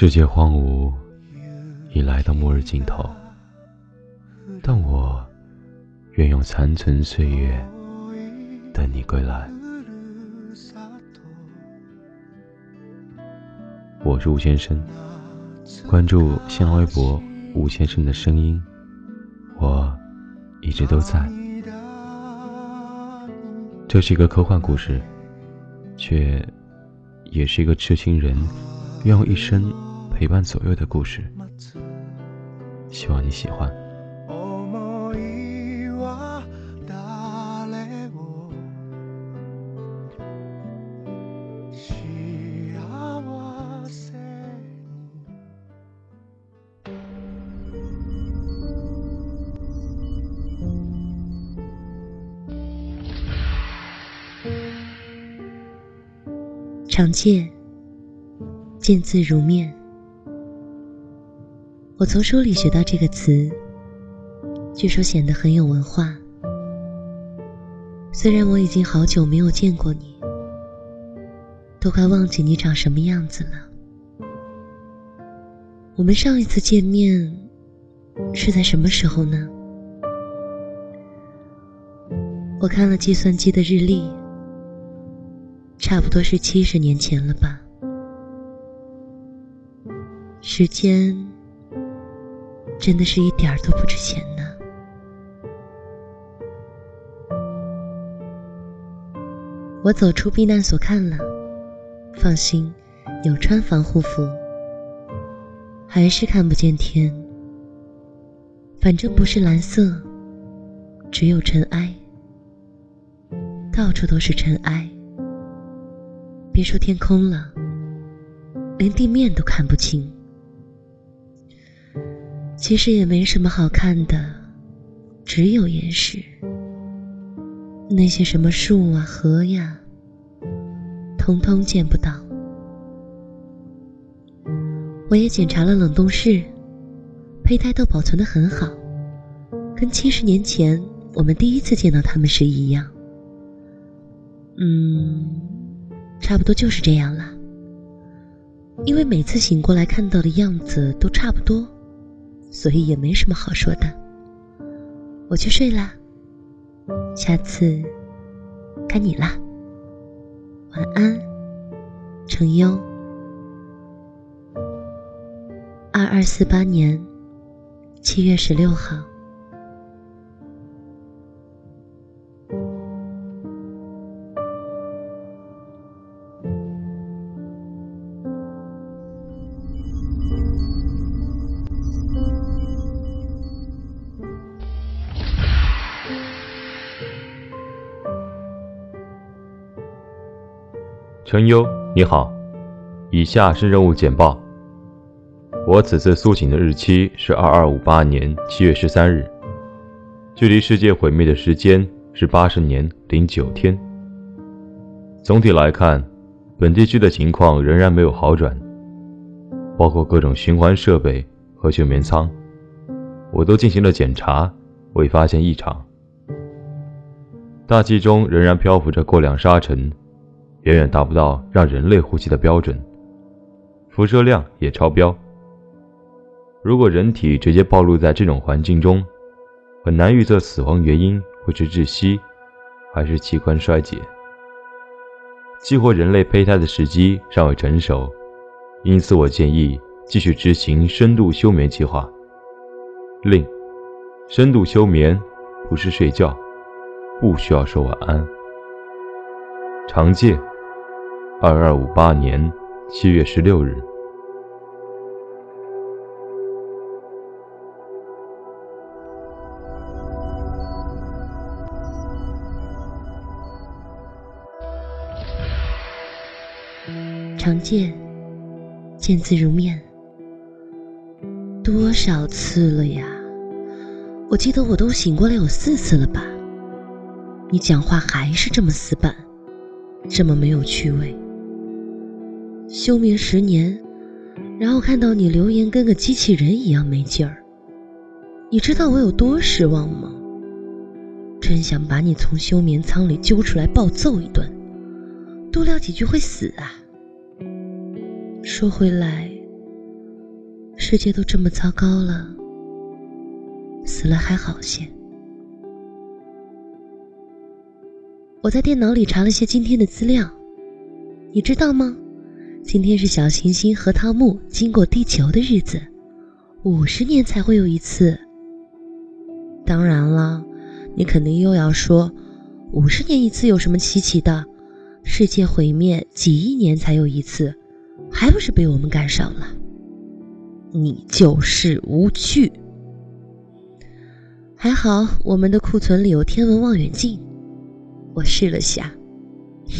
世界荒芜，已来到末日尽头，但我愿用残存岁月等你归来。我是吴先生，关注新浪微博“吴先生的声音”，我一直都在。这是一个科幻故事，却也是一个痴情人。愿用一生陪伴左右的故事，希望你喜欢。长见。见字如面。我从书里学到这个词，据说显得很有文化。虽然我已经好久没有见过你，都快忘记你长什么样子了。我们上一次见面是在什么时候呢？我看了计算机的日历，差不多是七十年前了吧。时间真的是一点儿都不值钱呢。我走出避难所看了，放心，有穿防护服，还是看不见天。反正不是蓝色，只有尘埃，到处都是尘埃。别说天空了，连地面都看不清。其实也没什么好看的，只有岩石。那些什么树啊、河呀，通通见不到。我也检查了冷冻室，胚胎都保存的很好，跟七十年前我们第一次见到他们时一样。嗯，差不多就是这样了。因为每次醒过来看到的样子都差不多。所以也没什么好说的，我去睡啦。下次该你啦，晚安，程优。二二四八年七月十六号。程优，你好，以下是任务简报。我此次苏醒的日期是二二五八年七月十三日，距离世界毁灭的时间是八十年零九天。总体来看，本地区的情况仍然没有好转，包括各种循环设备和休眠舱，我都进行了检查，未发现异常。大气中仍然漂浮着过量沙尘。远远达不到让人类呼吸的标准，辐射量也超标。如果人体直接暴露在这种环境中，很难预测死亡原因会是窒息，还是器官衰竭。激活人类胚胎的时机尚未成熟，因此我建议继续执行深度休眠计划。另，深度休眠不是睡觉，不需要说晚安。长借。二二五八年七月十六日，常见，见字如面。多少次了呀？我记得我都醒过来有四次了吧？你讲话还是这么死板，这么没有趣味。休眠十年，然后看到你留言跟个机器人一样没劲儿。你知道我有多失望吗？真想把你从休眠舱里揪出来暴揍一顿，多聊几句会死啊！说回来，世界都这么糟糕了，死了还好些。我在电脑里查了些今天的资料，你知道吗？今天是小行星核桃木经过地球的日子，五十年才会有一次。当然了，你肯定又要说，五十年一次有什么稀奇的？世界毁灭几亿年才有一次，还不是被我们赶上了？你就是无趣。还好我们的库存里有天文望远镜，我试了下，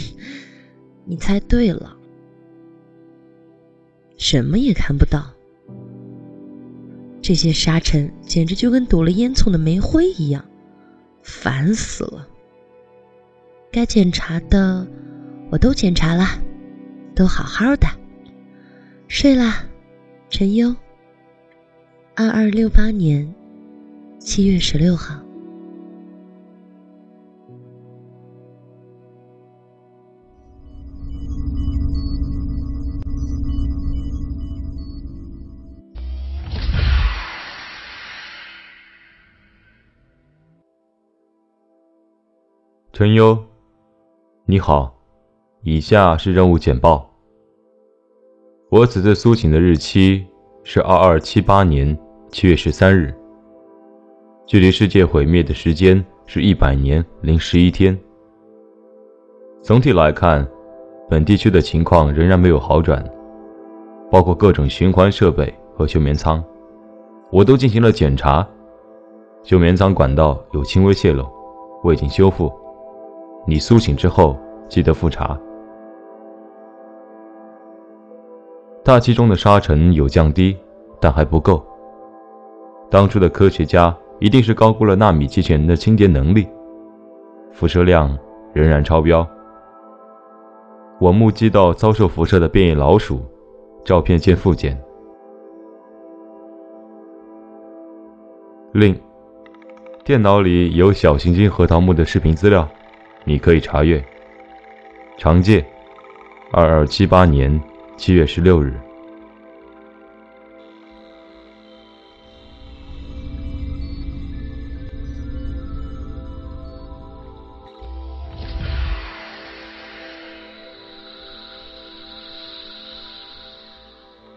你猜对了，什么也看不到。这些沙尘简直就跟堵了烟囱的煤灰一样，烦死了。该检查的我都检查了，都好好的。睡啦，陈优。二二六八年七月十六号。陈优，你好，以下是任务简报。我此次苏醒的日期是二二七八年七月十三日，距离世界毁灭的时间是一百年零十一天。总体来看，本地区的情况仍然没有好转，包括各种循环设备和休眠舱，我都进行了检查。休眠舱管道有轻微泄漏，我已经修复。你苏醒之后记得复查。大气中的沙尘有降低，但还不够。当初的科学家一定是高估了纳米机器人的清洁能力，辐射量仍然超标。我目击到遭受辐射的变异老鼠，照片见附件。另，电脑里有小行星核桃木的视频资料。你可以查阅。长界，二二七八年七月十六日。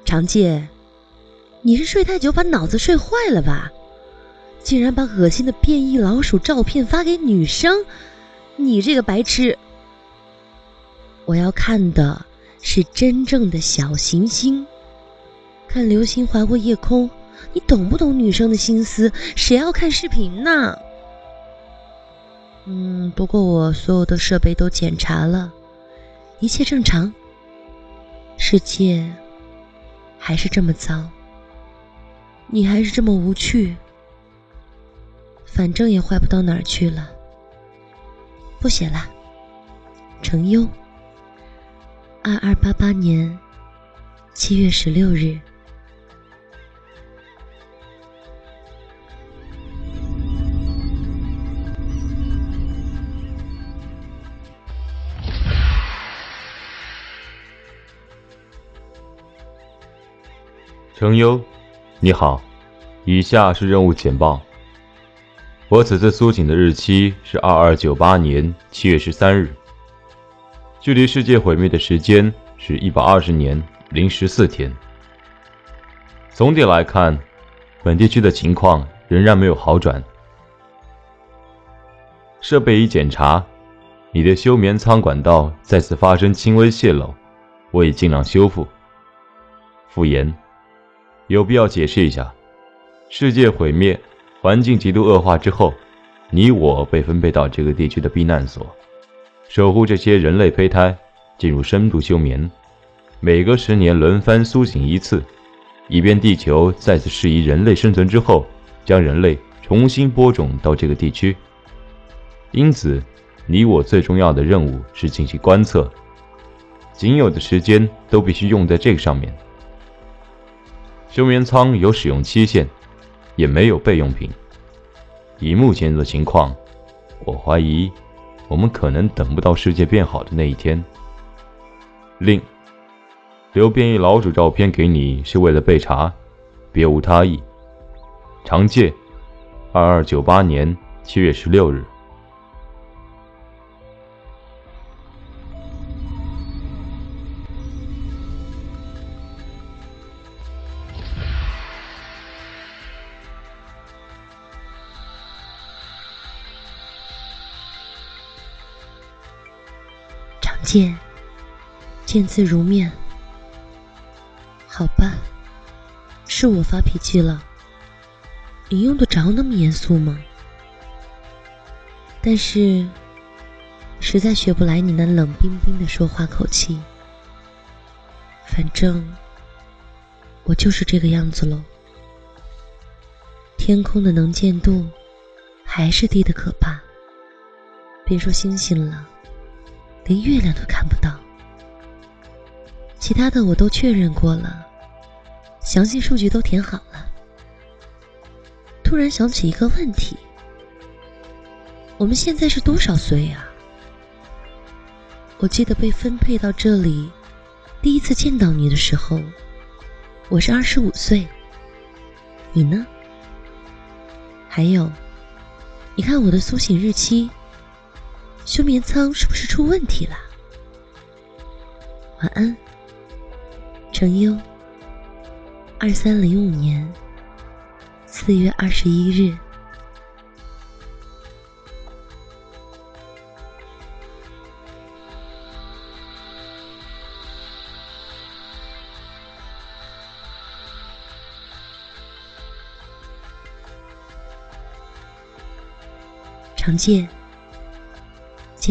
长介，你是睡太久把脑子睡坏了吧？竟然把恶心的变异老鼠照片发给女生！你这个白痴！我要看的是真正的小行星。看流星划过夜空，你懂不懂女生的心思？谁要看视频呢？嗯，不过我所有的设备都检查了，一切正常。世界还是这么糟，你还是这么无趣，反正也坏不到哪儿去了。不写了。程优，二二八八年七月十六日。程优，你好，以下是任务简报。我此次苏醒的日期是二二九八年七月十三日，距离世界毁灭的时间是一百二十年零十四天。总体来看，本地区的情况仍然没有好转。设备已检查，你的休眠舱管道再次发生轻微泄漏，我已尽量修复。复言，有必要解释一下，世界毁灭。环境极度恶化之后，你我被分配到这个地区的避难所，守护这些人类胚胎进入深度休眠，每隔十年轮番苏醒一次，以便地球再次适宜人类生存之后，将人类重新播种到这个地区。因此，你我最重要的任务是进行观测，仅有的时间都必须用在这个上面。休眠舱有使用期限。也没有备用品。以目前的情况，我怀疑我们可能等不到世界变好的那一天。另，留变异老鼠照片给你是为了备查，别无他意。长介，二二九八年七月十六日。见，见字如面。好吧，是我发脾气了。你用得着那么严肃吗？但是，实在学不来你那冷冰冰的说话口气。反正，我就是这个样子喽。天空的能见度，还是低的可怕。别说星星了。连月亮都看不到，其他的我都确认过了，详细数据都填好了。突然想起一个问题：我们现在是多少岁呀？我记得被分配到这里，第一次见到你的时候，我是二十五岁。你呢？还有，你看我的苏醒日期。休眠舱是不是出问题了？晚安，程优。二三零五年四月二十一日。常见。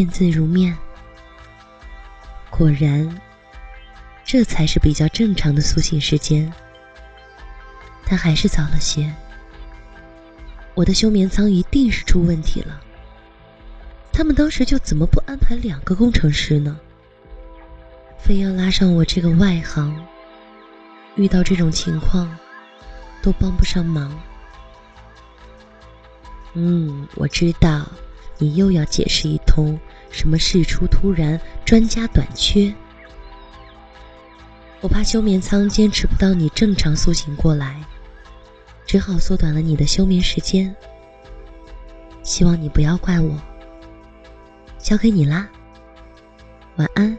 见字如面，果然，这才是比较正常的苏醒时间。但还是早了些。我的休眠舱一定是出问题了。他们当时就怎么不安排两个工程师呢？非要拉上我这个外行，遇到这种情况都帮不上忙。嗯，我知道。你又要解释一通，什么事出突然，专家短缺。我怕休眠舱坚持不到你正常苏醒过来，只好缩短了你的休眠时间。希望你不要怪我。交给你啦，晚安，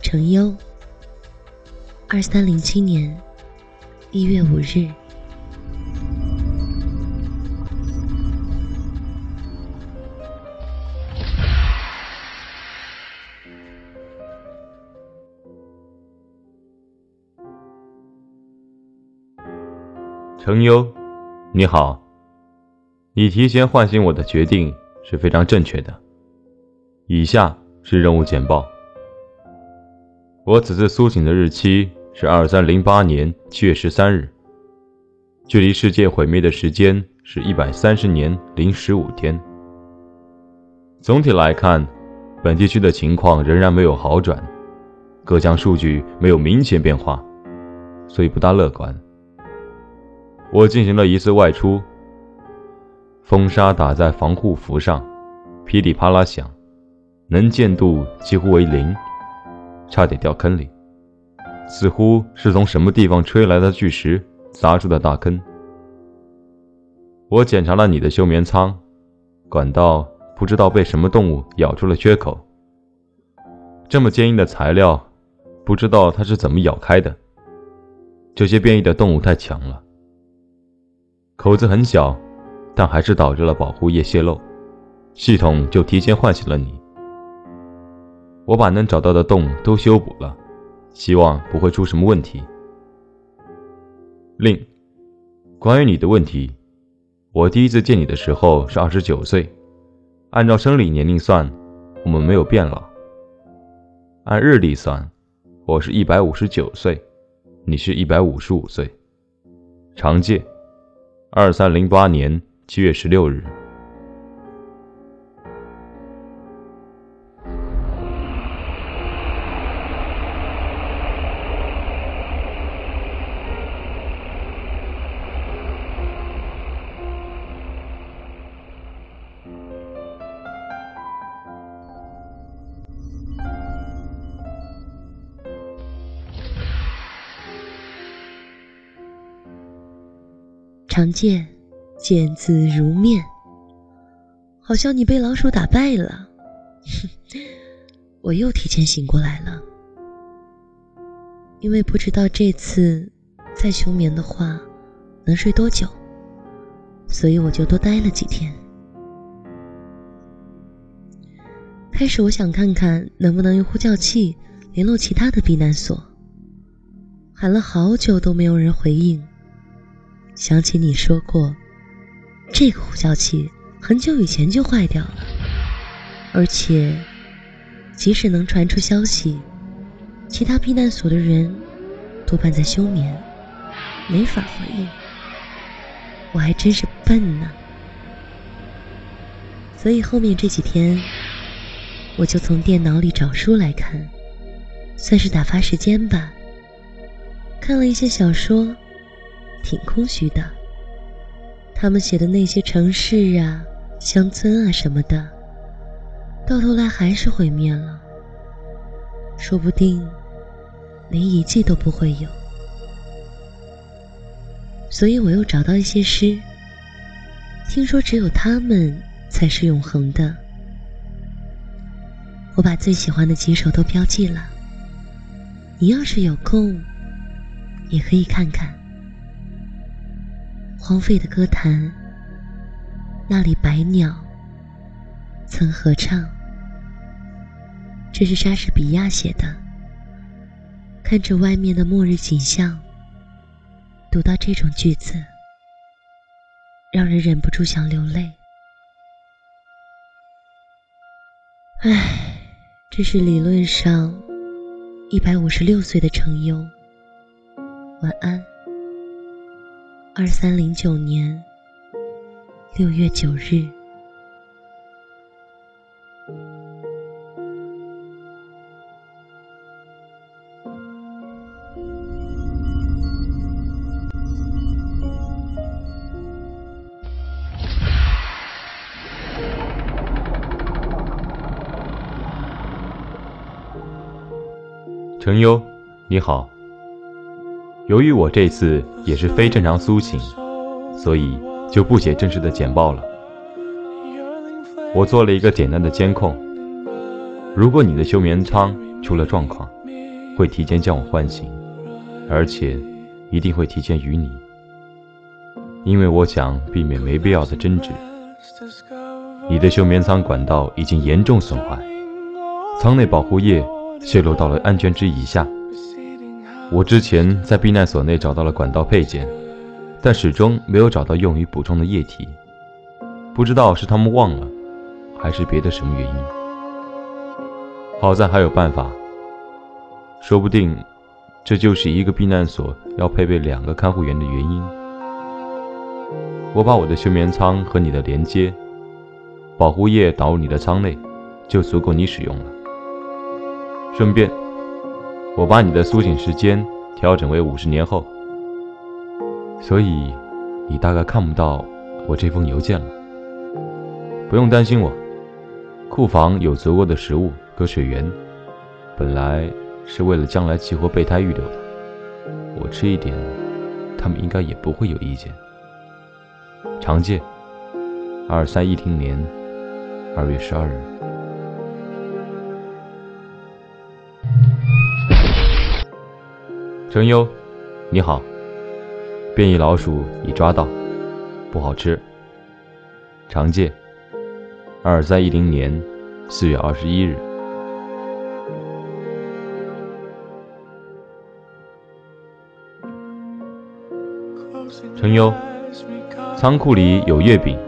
程优。二三零七年一月五日。程优，你好。你提前唤醒我的决定是非常正确的。以下是任务简报。我此次苏醒的日期是二三零八年七月十三日，距离世界毁灭的时间是一百三十年零十五天。总体来看，本地区的情况仍然没有好转，各项数据没有明显变化，所以不大乐观。我进行了一次外出，风沙打在防护服上，噼里啪啦响，能见度几乎为零，差点掉坑里，似乎是从什么地方吹来的巨石砸出的大坑。我检查了你的休眠舱，管道不知道被什么动物咬出了缺口，这么坚硬的材料，不知道它是怎么咬开的。这些变异的动物太强了。口子很小，但还是导致了保护液泄漏，系统就提前唤醒了你。我把能找到的洞都修补了，希望不会出什么问题。另，关于你的问题，我第一次见你的时候是二十九岁，按照生理年龄算，我们没有变老。按日历算，我是一百五十九岁，你是一百五十五岁，常见。二三零八年七月十六日。常见，见字如面。好像你被老鼠打败了。哼 我又提前醒过来了，因为不知道这次再休眠的话能睡多久，所以我就多待了几天。开始我想看看能不能用呼叫器联络其他的避难所，喊了好久都没有人回应。想起你说过，这个呼叫器很久以前就坏掉了，而且即使能传出消息，其他避难所的人多半在休眠，没法回应。我还真是笨呢，所以后面这几天，我就从电脑里找书来看，算是打发时间吧。看了一些小说。挺空虚的。他们写的那些城市啊、乡村啊什么的，到头来还是毁灭了。说不定连遗迹都不会有。所以我又找到一些诗，听说只有他们才是永恒的。我把最喜欢的几首都标记了。你要是有空，也可以看看。荒废的歌坛，那里百鸟曾合唱。这是莎士比亚写的。看着外面的末日景象，读到这种句子，让人忍不住想流泪。唉，这是理论上一百五十六岁的程优。晚安。二三零九年六月九日，程优，你好。由于我这次也是非正常苏醒，所以就不写正式的简报了。我做了一个简单的监控，如果你的休眠舱出了状况，会提前将我唤醒，而且一定会提前与你，因为我想避免没必要的争执。你的休眠舱管道已经严重损坏，舱内保护液泄露到了安全值以下。我之前在避难所内找到了管道配件，但始终没有找到用于补充的液体。不知道是他们忘了，还是别的什么原因。好在还有办法，说不定这就是一个避难所要配备两个看护员的原因。我把我的休眠舱和你的连接，保护液导入你的舱内，就足够你使用了。顺便。我把你的苏醒时间调整为五十年后，所以你大概看不到我这封邮件了。不用担心我，库房有足够的食物和水源，本来是为了将来激活备胎预留的。我吃一点，他们应该也不会有意见。长借，二三一零年二月十二日。程优，你好。变异老鼠已抓到，不好吃。常见。二三一零年四月二十一日。程优，仓库里有月饼，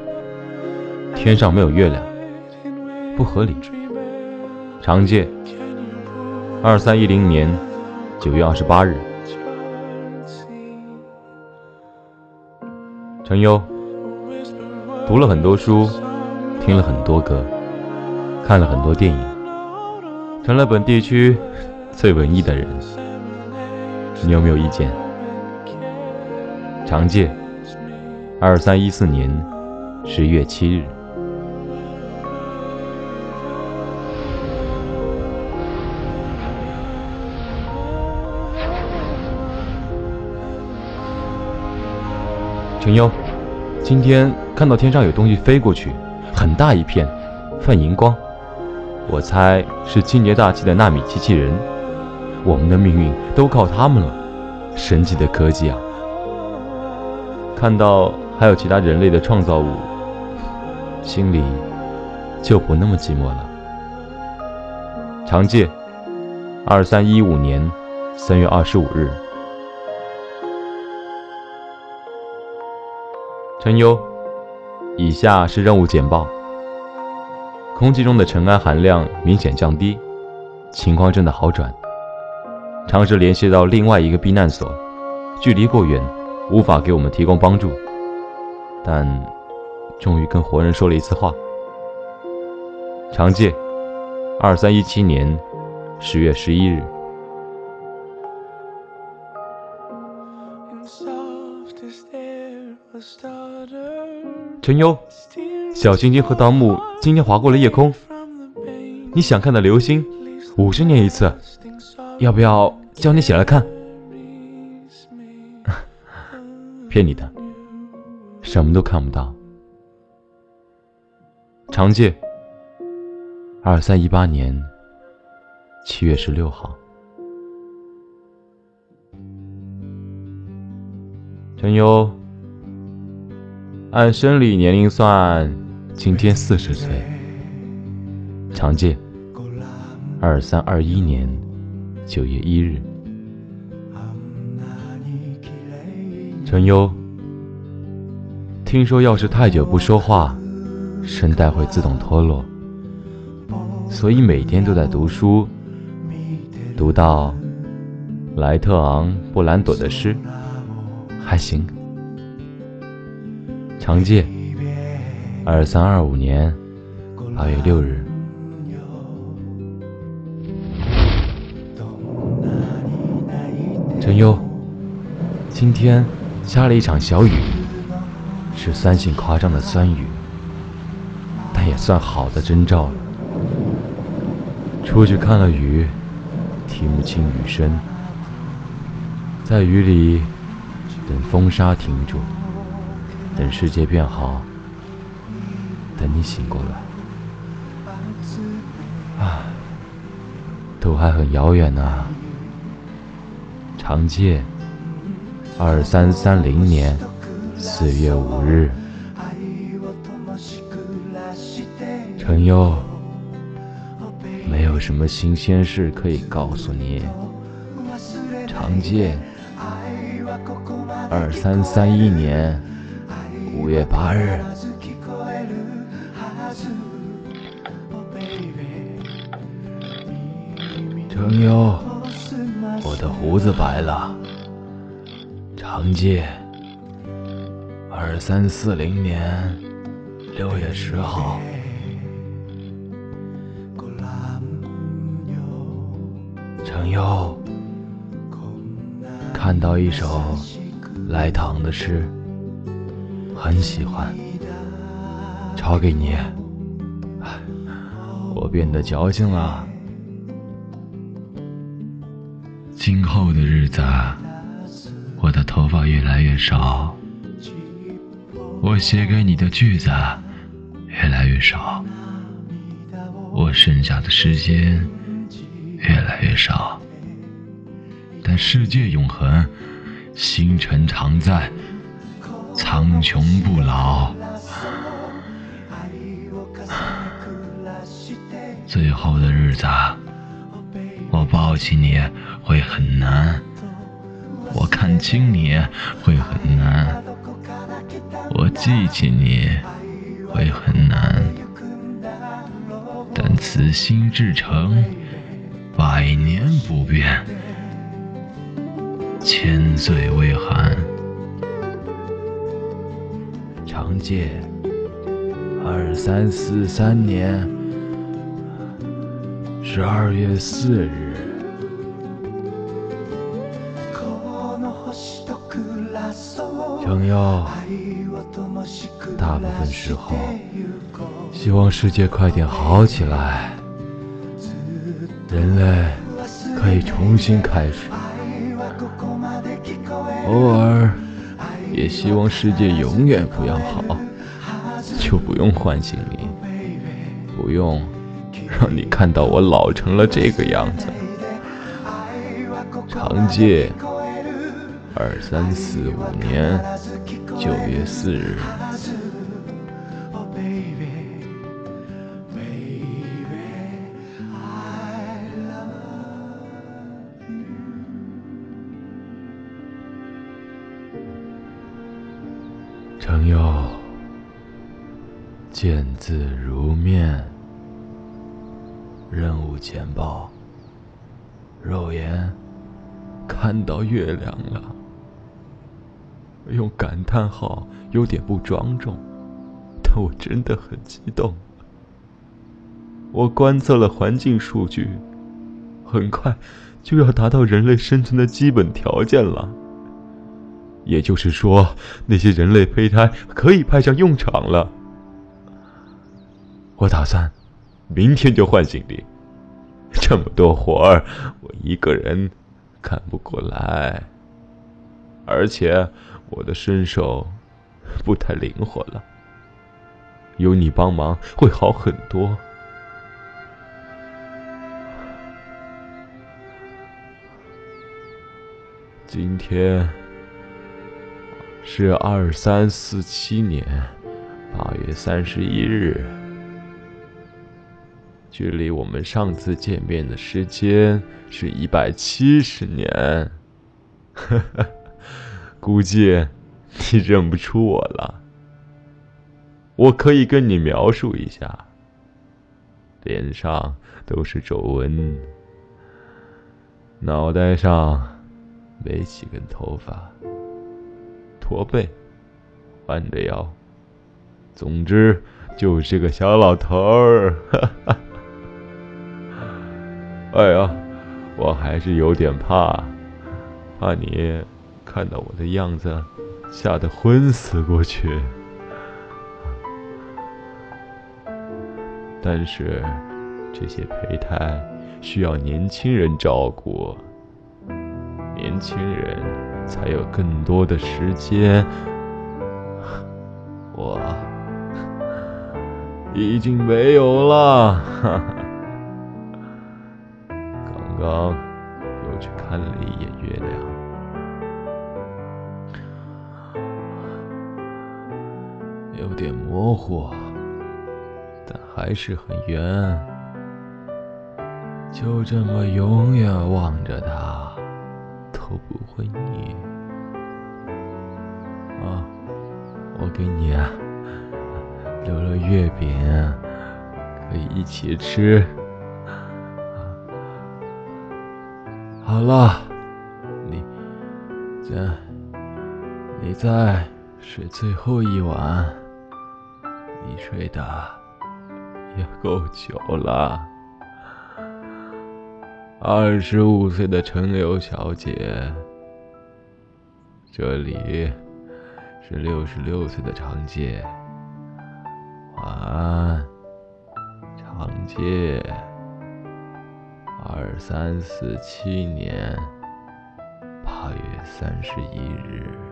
天上没有月亮，不合理。常见。二三一零年九月二十八日。程优读了很多书，听了很多歌，看了很多电影，成了本地区最文艺的人。你有没有意见？长借，二三一四年十月七日。陈优，今天看到天上有东西飞过去，很大一片，泛荧光。我猜是清洁大气的纳米机器人。我们的命运都靠他们了，神奇的科技啊！看到还有其他人类的创造物，心里就不那么寂寞了。长借，二三一五年三月二十五日。陈优，以下是任务简报。空气中的尘埃含量明显降低，情况正在好转。尝试联系到另外一个避难所，距离过远，无法给我们提供帮助。但，终于跟活人说了一次话。长介，二三一七年十月十一日。陈优，小星星和盗墓今天划过了夜空。你想看的流星，五十年一次，要不要叫你起来看？骗你的，什么都看不到。长借，二三一八年七月十六号。陈优。按生理年龄算，今天四十岁。长借，二三二一年九月一日。陈优，听说要是太久不说话，声带会自动脱落，所以每天都在读书，读到莱特昂·布兰朵的诗，还行。长借，二三二五年八月六日。陈优，今天下了一场小雨，是酸性夸张的酸雨，但也算好的征兆了。出去看了雨，听不清雨声，在雨里等风沙停住。等世界变好，等你醒过来，啊，都还很遥远呢。长借，二三三零年四月五日。陈优，没有什么新鲜事可以告诉你。长借，二三三一年。五月八日，程优，我的胡子白了。长借，二三四零年六月十号。程优，看到一首来唐的诗。很喜欢，抄给你。我变得矫情了。今后的日子，我的头发越来越少，我写给你的句子越来越少，我剩下的时间越来越少。但世界永恒，星辰常在。苍穹不老，最后的日子，我抱起你会很难，我看清你会很难，我记起你会很难，但此心至诚，百年不变，千岁未寒。长借，二三四三年十二月四日。程优，大部分时候，希望世界快点好起来，人。类可以重新开始。偶尔。也希望世界永远不要好，就不用唤醒你，不用让你看到我老成了这个样子。长借二三四五年九月四日。见字如面。任务简报。肉眼看到月亮了。用感叹号有点不庄重，但我真的很激动。我观测了环境数据，很快就要达到人类生存的基本条件了。也就是说，那些人类胚胎可以派上用场了。我打算明天就唤醒你。这么多活儿，我一个人干不过来，而且我的身手不太灵活了。有你帮忙会好很多。今天。是二三四七年八月三十一日，距离我们上次见面的时间是一百七十年。估计你认不出我了。我可以跟你描述一下，脸上都是皱纹，脑袋上没几根头发。驼背，弯着腰，总之就是个小老头儿。哎呀，我还是有点怕，怕你看到我的样子，吓得昏死过去。但是这些胚胎需要年轻人照顾，年轻人。才有更多的时间，我已经没有了。刚又去看了一眼月亮，有点模糊，但还是很圆。就这么永远望着它。都不会腻啊！我给你留了月饼，可以一起吃。好了，你再你再睡最后一晚，你睡的也够久了。二十五岁的陈柳小姐，这里是六十六岁的长街，晚安，长街。二三四七年八月三十一日。